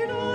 Lord.